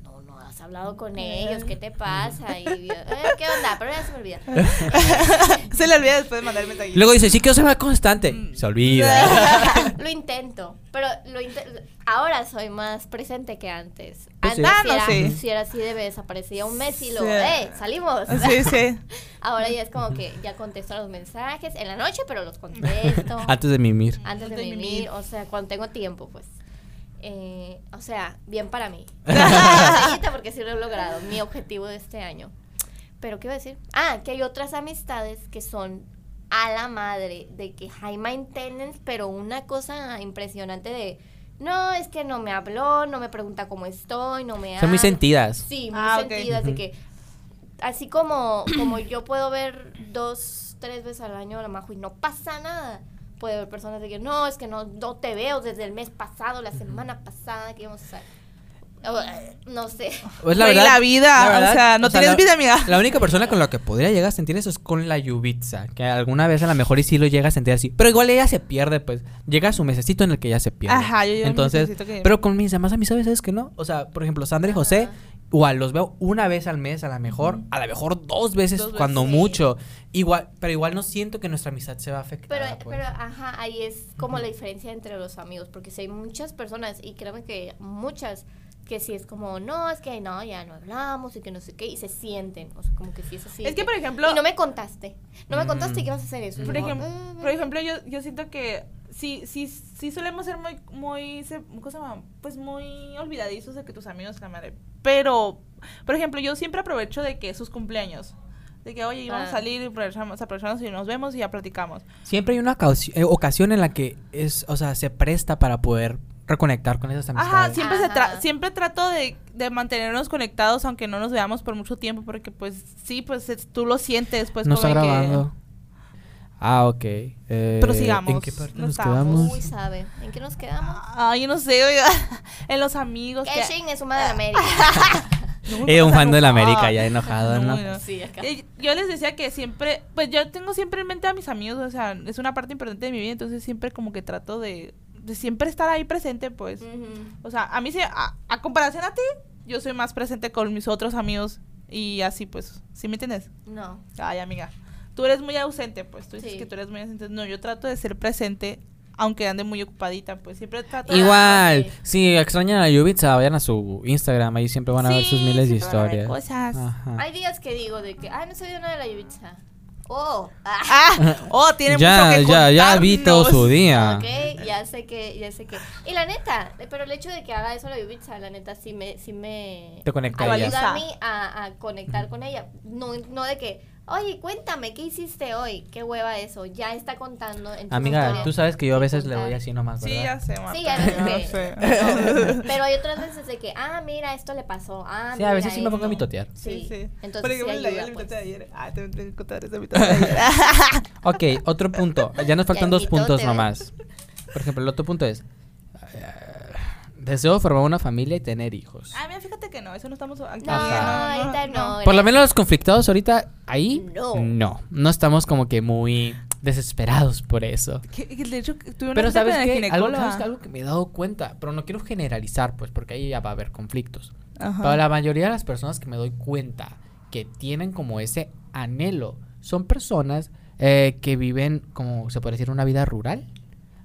hablado con ellos, ¿qué te pasa? Y yo, "Eh, ¿qué onda? Pero ya se me olvida. se le olvida después de mandar el mensaje. Luego dice, sí quiero ser más constante. Se olvida. lo intento, pero lo inte- ahora soy más presente que antes. Pues sí. Antes Ah, si, no, era, sí. si era así de desaparecía un mes y luego, Sí. ¡eh! ¡Salimos! Sí, sí. Ahora ya es como que ya contesto los mensajes en la noche, pero los contesto. Antes de mimir. antes de de mimir, mimir. o sea, cuando tengo tiempo, pues. Eh, o sea, bien para mí. Porque sí lo he logrado, mi objetivo de este año. Pero, ¿qué iba a decir? Ah, que hay otras amistades que son a la madre, de que high maintenance, pero una cosa impresionante de, no, es que no me habló, no me pregunta cómo estoy, no me Son muy habla". sentidas. Sí, muy Ah, sentidas, de Ujú. que así como, como yo puedo ver dos, tres veces al año a la Majo y no pasa nada. Puede haber personas de que no, es que no, no te veo desde el mes pasado, la semana pasada que íbamos a. O, eh, No sé. Pues Güey, la vida, o sea, no tienes la- vida, amiga. La única persona con la que podría llegar a sentir eso es con la Yubitsa. Que alguna vez a lo mejor y sí lo llega a sentir así. Pero igual ella se pierde, pues. Llega a su mesecito en el que ya se pierde. Ajá, yo llevo mi Entonces, que- pero con mis demás amistades, ¿sabes que no? O sea, por ejemplo, Sandra y José, Ajá. Igual los veo una vez al mes, a lo mejor, a lo mejor dos veces, Dos veces, cuando sí. mucho. Igual, pero igual no siento que nuestra amistad se va a afectar. Pero, pues. pero, ajá, ahí es como la diferencia entre los amigos, porque si hay muchas personas, y créeme que muchas, que sí es como, no, es que no, ya no hablamos y que no sé qué, y se sienten, o sea, como que sí es así. Es que, por ejemplo- Y no me contaste, no me contaste Mm. que ibas a hacer eso. Por, yo, ejem- "Ah, por ejemplo, yo, yo siento que sí, sí, sí solemos ser muy, muy, se- ¿cómo se llama? Pues muy olvidadizos de que tus amigos la madre. Pero, por ejemplo, yo siempre aprovecho de que sus cumpleaños. De que, oye, vamos Ah. a salir y aprovechamos, aprovechamos y nos vemos y ya platicamos. Siempre hay una eh, ocasión en la que es, o sea, se presta para poder reconectar con esas amistades. Ajá, siempre, se tra- siempre trato de, de mantenernos conectados aunque no nos veamos por mucho tiempo porque pues sí, pues es- tú lo sientes pues no está como de que- grabando. Ah, ok. Eh, Prosigamos, ¿En qué parte no nos estamos. quedamos? Uy, sabe. ¿En qué nos quedamos? Ay, yo no sé, oiga, en los amigos. Que que- es una de América. No, Eh, un está fan de la. América ya enojado, ¿no? no. sí, acá. Eh, Yo les decía que siempre, pues yo tengo siempre en mente a mis amigos, o sea, es una parte importante de mi vida, entonces siempre como que trato de, de siempre estar ahí presente, pues. O sea, a mí se, a, a comparación a ti, yo soy más presente con mis otros amigos y así, pues, ¿sí me entiendes? No. Ay, amiga, tú eres muy ausente, pues, tú dices Sí. que tú eres muy ausente. No, yo trato de ser presente, aunque ande muy ocupadita, pues, siempre trato de... Igual, sí. si extrañan a Yubitsa, vayan a su Instagram, ahí siempre van a ver sus Sí, miles de historias. cosas. Ajá. Hay días que digo de que, ay, no soy una de la Yubitsa. Oh, ah. Ah, oh, tiene ya, mucho que ya, ya vi todo su día. Ok, ya sé que, ya sé que. Y la neta, pero el hecho de que haga eso la Yubitsa, la neta sí me, sí me Te conecta a ella. ayuda a mí a, a conectar con ella. No, no de que, Oye, cuéntame, ¿qué hiciste hoy? ¿Qué hueva eso? Ya está contando en tu Amiga, historia. tú sabes que yo a veces le voy así nomás, Sí, ¿verdad? ya sé, Marta. Sí, ya sé. sé. Pero hay otras veces de que, ah, mira, esto le pasó. Ah, Sí, a veces mira sí me pongo a esto. mitotear. Sí, Sí, sí. Entonces, Por sí ejemplo, la, ayuda, la pues. de ayer. Ah, te tengo que contar esa mitad de ayer. Ok, otro punto. Ya nos faltan Ya dos puntos nomás. Por ejemplo, el otro punto es... deseo formar una familia y tener hijos. Ah, mira, fíjate que no, eso no estamos aquí. No, Ajá. ahorita no. Por lo menos los conflictados ahorita, ahí, No. no. No estamos como que muy desesperados por eso. Que- que De hecho, tuve una Pero ¿sabes qué? Algo que me he dado cuenta, pero no quiero generalizar, pues, porque ahí ya va a haber conflictos. Ajá. Pero la mayoría de las personas que me doy cuenta que tienen como ese anhelo son personas eh, que viven, como se puede decir, una vida rural.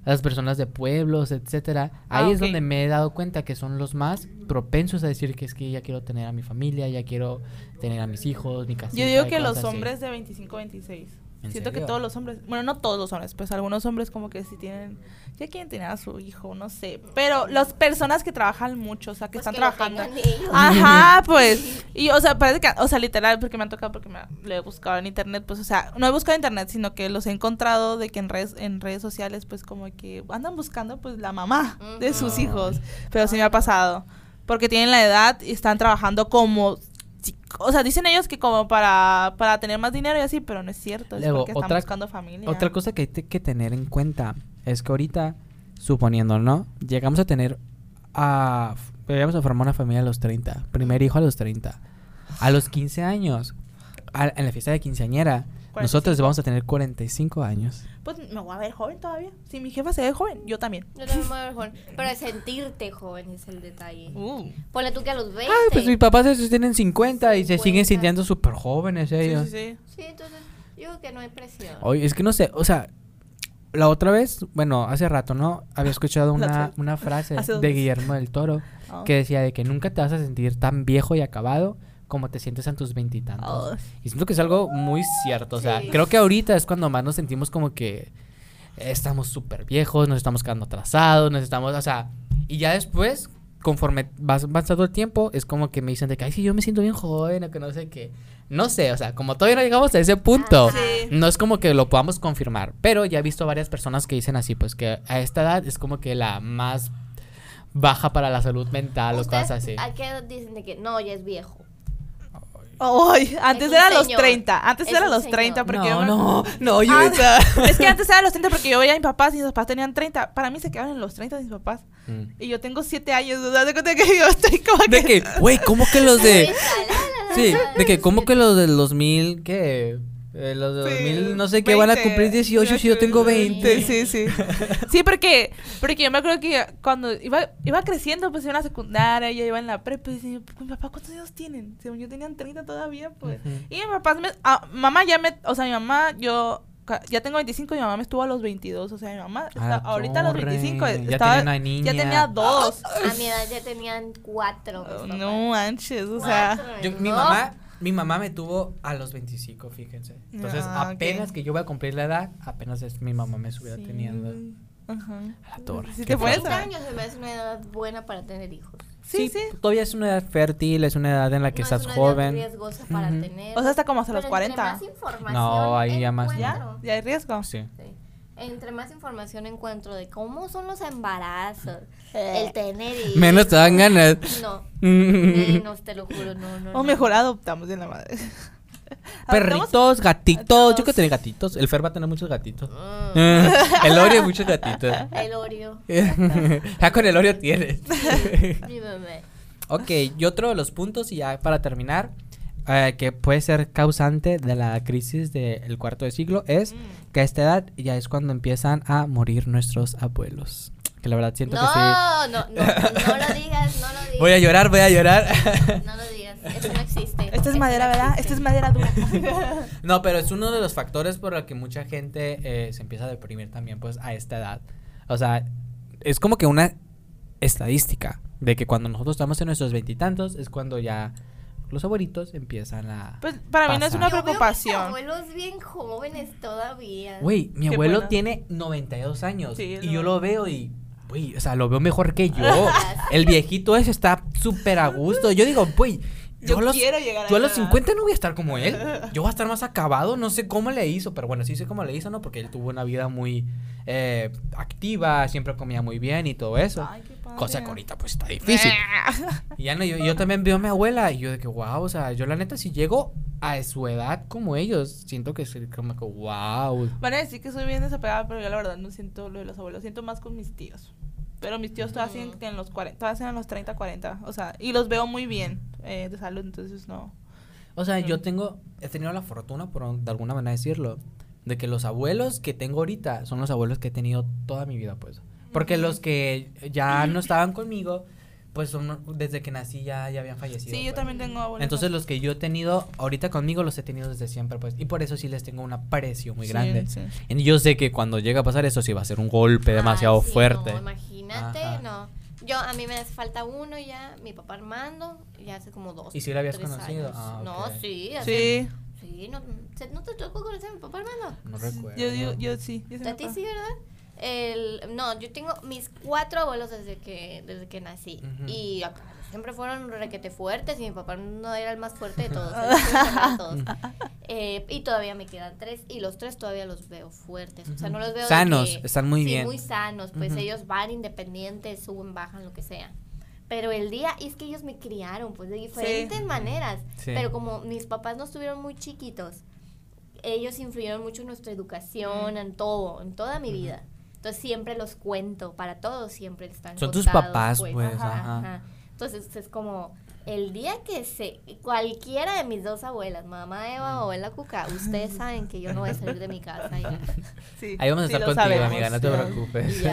Las personas de pueblos, etcétera. Ah, Ahí es donde me he dado cuenta que son los más propensos a decir que es que ya quiero tener a mi familia, ya quiero tener a mis hijos, mi casita. Yo digo que los así. hombres de 25 26. ¿En Siento que todos los hombres, bueno, no todos los hombres, pues algunos hombres como que sí tienen, ya quieren tener a su hijo, no sé. Pero las personas que trabajan mucho, o sea, que Pues están que trabajando. Ajá, pues. Y, o sea, parece que, o sea, literal, porque me han tocado, porque me lo he buscado en internet, pues, o sea, no he buscado en internet, sino que los he encontrado de que en redes, en redes sociales, pues, como que andan buscando, pues, la mamá de sus hijos. Pero sí me ha pasado. Porque tienen la edad y están trabajando como. O sea, dicen ellos que como para, para tener más dinero y así, pero no es cierto. Es Luego, porque están otra- buscando familia. Otra cosa que hay que tener en cuenta es que ahorita, suponiendo, ¿no? Llegamos a tener a... Llegamos a formar una familia a los 30. Primer hijo a los 30. A los 15 años, a- en la fiesta de quinceañera, nosotros 45. vamos a tener 45 años. Pues me voy a ver joven todavía. Si mi jefa se ve joven, yo también. Yo también me veo joven. Pero sentirte joven es el detalle. Uh. Ponle tú que a los 20. Ay, pues mis papás esos tienen 50 y se siguen 50. sintiendo súper jóvenes Sí, ellos. sí, sí. Sí, entonces, yo creo que no hay presión. Oye, es que no sé, o sea, la otra vez, bueno, hace rato, ¿no? Había escuchado una, una frase de. Guillermo del Toro Ah. que decía de que nunca te vas a sentir tan viejo y acabado como te sientes en tus veintitantos. Y siento que es algo muy cierto, o sea, Sí. creo que ahorita es cuando más nos sentimos como que estamos súper viejos, nos estamos quedando atrasados, nos estamos, o sea, y ya después, conforme vas avanzando el tiempo, es como que me dicen de que, ay, sí, yo me siento bien joven, o que no sé qué. No sé, o sea, como todavía no llegamos a ese punto. Sí. no es como que lo podamos confirmar, pero ya he visto varias personas que dicen así, pues que a esta edad es como que la más baja para la salud mental o ¿Ustedes cosas así. ¿A qué edad dicen de que no, ya es viejo? Ay, antes era los señor. 30. Antes Es era los señor. 30 porque yo No, me- no, no, yo Ah, Es que antes era los 30 porque yo veía a mis papás y mis papás tenían 30. Para mí se quedaron en los 30 de mis papás. Mm. Y yo tengo 7 años. O sea, de cuenta que yo estoy como De que, güey, ¿cómo que los de... Sí, de que, ¿cómo que los del 2000, qué? Eh, los de Sí, 2000, no sé qué, van a 20, cumplir 18 si yo tengo 20. Sí, sí, sí. Sí, porque, porque yo me acuerdo que cuando iba, iba creciendo, pues iba en la secundaria, ya iba en la prepa, y decía, mi papá, ¿cuántos años tienen? Según yo tenían 30 todavía, pues. Ujú. Y mi papá, me, ah, mamá ya me, o sea, mi mamá, yo ya tengo 25 y mi mamá me estuvo a los 22, o sea, mi mamá, está- la ahorita a los torre, 25, ya estaba, tenía una niña. ya tenía dos. A mi edad ya tenían cuatro. Oh, no manches, o sea. Cuatro, Yo- mi mamá, mi mamá me tuvo a los 25, fíjense. Entonces, Ah, apenas que yo voy a cumplir la edad, apenas es mi mamá me estuviera sí, teniendo Ajá. a la torre. Si te pones 30 a- años se me hace una edad buena para tener hijos. Sí, sí. Todavía es una edad fértil, es una edad en la que No estás es una joven. edad riesgosa para tener. O sea, hasta como hasta los Pero 40. Entre más información No, ahí ya más. ¿Ya? ¿Ya hay riesgo? Sí. Sí. Entre más información encuentro de cómo son los embarazos, Eh. el tener hijos. Menos te dan ganas. No, menos te lo juro, no, no. O no. mejor adoptamos de la madre. Perritos, gatitos. Yo quiero tener gatitos. El Fer va a tener muchos gatitos. Mm, el Oreo, muchos gatitos. el Oreo. ya con el Oreo tienes. Mi bebé. ok, y otro de los puntos, y ya para terminar, eh, que puede ser causante de la crisis del cuarto de siglo, es que a esta edad ya es cuando empiezan a morir nuestros abuelos. Que la verdad siento No, que sí. no, no, no lo digas, no lo digas. Voy a llorar, voy a llorar. No lo digas, eso no existe. Esta es Eso madera, no ¿verdad? Esta es madera dura. No, pero es uno de los factores por el que mucha gente eh, se empieza a deprimir también, pues, a esta edad. O sea, es como que una estadística de que cuando nosotros estamos en nuestros veintitantos es cuando ya los abuelitos empiezan a... Pues para mí no es una Yo veo mis preocupación. abuelos bien jóvenes todavía. Güey, mi Qué abuelo buena. tiene 92 años Sí, y yo lo- lo veo y... Güey, o sea, lo veo mejor que yo. El viejito ese está súper a gusto. Yo digo, güey, Yo los, quiero llegar a yo a los esa edad. 50 no voy a estar como él. Yo voy a estar más acabado. No sé cómo le hizo, pero bueno, sí sé cómo le hizo, ¿no? Porque él tuvo una vida muy eh, activa, siempre comía muy bien y todo eso. Ay, qué padre. Cosa que ahorita pues está difícil. Y ya no, yo, yo también veo a mi abuela y yo de que, wow, o sea, yo la neta, si llego a su edad como ellos, siento que soy como que, wow. Van a decir que soy bien desapegada, pero yo la verdad no siento lo de los abuelos. Siento más con mis tíos. Pero mis tíos todavía siguen Ujú. en los 40, todavía siguen en los 30, 40. O sea, y los veo muy bien eh, de salud, entonces no. O sea, yo Ujú. tengo, he tenido la fortuna, por de alguna manera decirlo, de que los abuelos que tengo ahorita son los abuelos que he tenido toda mi vida, pues. Porque los que ya no estaban conmigo, pues son, desde que nací ya, ya habían fallecido. Sí, yo pues. también tengo abuelos. Entonces los que yo he tenido ahorita conmigo los he tenido desde siempre, pues. Y por eso sí les tengo un aprecio muy Sí, grande. sí. Y yo sé que cuando llega a pasar eso sí va a ser un golpe demasiado Ay, sí, fuerte. No, imagínate, Ajá. no. Yo, a mí me hace falta uno ya, mi papá Armando, ya hace como dos. ¿Y si lo habías conocido? Ah, No, sí. hace- Sí, Sí, no, ¿se- ¿no te tocó conocer a mi papá Armando? No recuerdo. yo, yo, yo sí. yo A ti sí, ¿verdad? El, no, yo tengo mis cuatro abuelos desde que, desde que nací. Y acá siempre fueron requete fuertes y mi papá no era el más fuerte de todos. de. Eh, y todavía me quedan tres y los tres todavía los veo fuertes. O sea, no los veo Sanos, que- están muy sí, bien. muy sanos. Pues ellos van independientes, suben, bajan, lo que sea. Pero el día, y es que ellos me criaron, pues de diferentes Sí. maneras. Sí. Pero como mis papás no estuvieron muy chiquitos, ellos influyeron mucho en nuestra educación, en todo, en toda mi vida. Entonces siempre los cuento, para todos siempre están Son tus papás, pues, Ajá, ajá. ajá. Entonces es como el día que se cualquiera de mis dos abuelas, mamá Eva o abuela Cuca, ustedes saben que yo no voy a salir de mi casa y ya. Sí, Ahí vamos a sí estar lo contigo, sabemos. amiga, no te preocupes.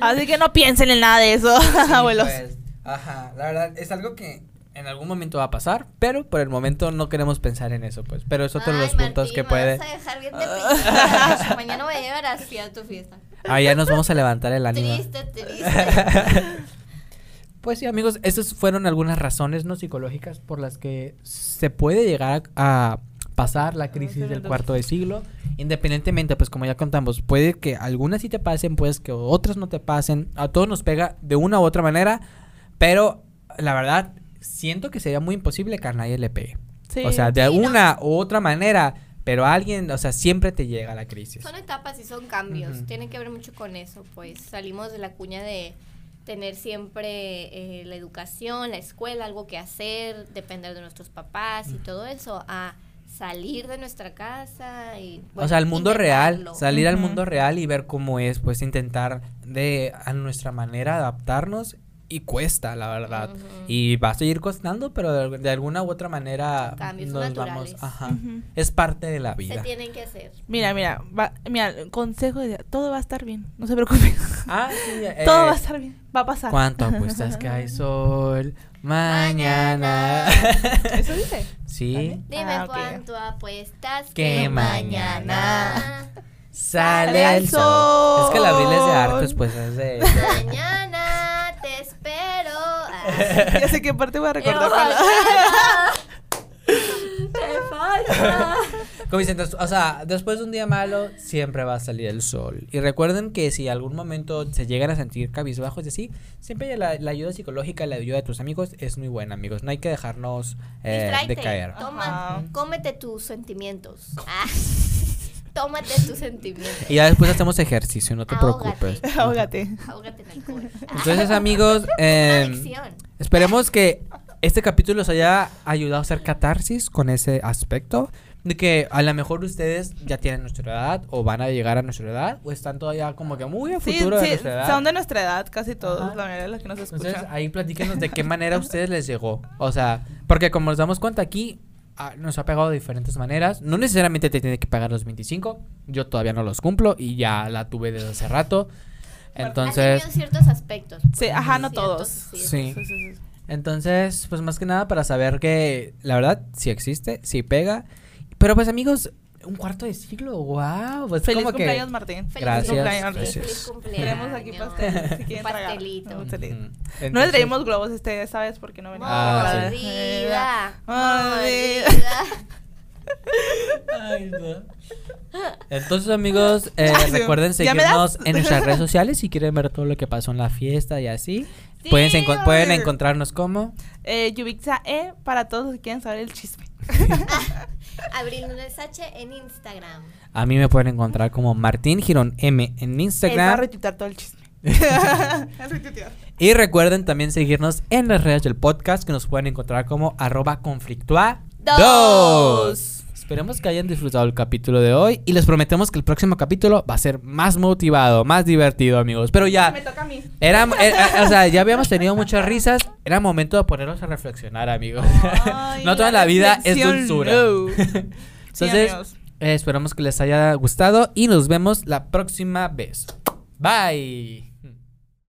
Así que no piensen en nada de eso, abuelos. pues, ajá, la verdad es algo que en algún momento va a pasar, pero por el momento no queremos pensar en eso, pues. Pero es otro de los puntos que me puede. vas a dejar bien deprimida. Mañana voy a llevar así a tu fiesta. Ah, ya nos vamos a levantar el ánimo. Triste, triste. Pues sí, amigos, esas fueron algunas razones no psicológicas por las que se puede llegar a, a pasar la crisis del cuarto de siglo. Independientemente, pues como ya contamos, puede que algunas sí te pasen, pues que otras no te pasen. A todos nos pega de una u otra manera, pero la verdad, siento que sería muy imposible que a nadie le pegue. Sí. O sea, de Sí, no. una u otra manera, pero alguien, o sea, siempre te llega la crisis. Son etapas y son cambios. Ujú. Tienen que ver mucho con eso. Pues salimos de la cuña de tener siempre eh, la educación, la escuela, algo que hacer, depender de nuestros papás y todo eso, a salir de nuestra casa y... o sea, al mundo real, salir al mundo real y ver cómo es, pues intentar de a nuestra manera adaptarnos y cuesta, la verdad. Y va a seguir costando, pero de, de alguna u otra manera cambios nos naturales. vamos, ajá. Es parte de la Se vida. tienen que hacer. Mira, mira, va- mira, consejo de todo va a estar bien, no se preocupen. Ah, sí, eh, todo va a estar bien, va a pasar. ¿Cuánto apuestas que hay sol mañana? Eso dice. sí. Dime Ah, cuánto apuestas Que que, mañana. Sale el sol. Es que el abril es de artes, pues es de... Mañana. Ya sé qué parte voy a recordar. Te falta. Como dicen, o sea, después de un día malo, siempre va a salir el sol. Y recuerden que si algún momento se llegan a sentir cabizbajos y así, siempre la, la ayuda psicológica, la ayuda de tus amigos es muy buena, amigos. No hay que dejarnos eh, Distráete. decaer. Toma, Ajá. cómete tus sentimientos. Ah. Tómate tus sentimientos. Y ya después hacemos ejercicio, no te Ahógate. preocupes. Ahógate. Ahógate en alcohol. Entonces, amigos, Una eh, esperemos que este capítulo os haya ayudado a hacer catarsis con ese aspecto. De que a lo mejor ustedes ya tienen nuestra edad o van a llegar a nuestra edad o están todavía como que muy a Sí, futuro de sí, nuestra edad. son de nuestra edad, casi todos, Ajá. la mayoría de los que nos Entonces escuchan. ahí platíquenos de qué manera a ustedes les llegó. O sea, porque como nos damos cuenta aquí, nos ha pegado de diferentes maneras. No necesariamente te tiene que pagar los 25. Yo todavía no los cumplo y ya la tuve desde hace rato. Entonces, tenido ciertos aspectos. Sí, ajá, no Ciertos, todos. sí. Entonces, pues más que nada para saber que la verdad sí existe, sí pega. Pero pues amigos, un cuarto de siglo, wow. Pues Feliz como que... cumpleaños, Martín. Feliz Gracias, cumpleaños, gracias. Feliz cumpleaños. Tenemos aquí pastel, si quieren tragar. Pastelito. Un pastelito. No le Entonces- traímos globos este, esta vez porque no venía. Ah, sí. Mordida. Mordida. Ay, no. Entonces, amigos, eh, recuerden seguirnos en nuestras redes sociales si quieren ver todo lo que pasó en la fiesta y así. Sí, pueden, se encon- pueden encontrarnos como Eh, Yubixa E para todos los que quieran saber el chisme. Abril Nunes H en Instagram. A mí me pueden encontrar como Martín Girón M en Él va a Instagram. retuitar todo el chisme. Retuitear. Y recuerden también seguirnos en las redes del podcast que nos pueden encontrar como arroba conflictua Dos. Esperemos que hayan disfrutado el capítulo de hoy y les prometemos que el próximo capítulo va a ser más motivado, más divertido, amigos. Pero Me ya, toca a mí. era, o sea, ya habíamos tenido muchas risas. Era momento de ponernos a reflexionar, amigos. Ay, no toda la vida es dulzura. no. Entonces, eh, esperamos que les haya gustado y nos vemos la próxima vez. Bye.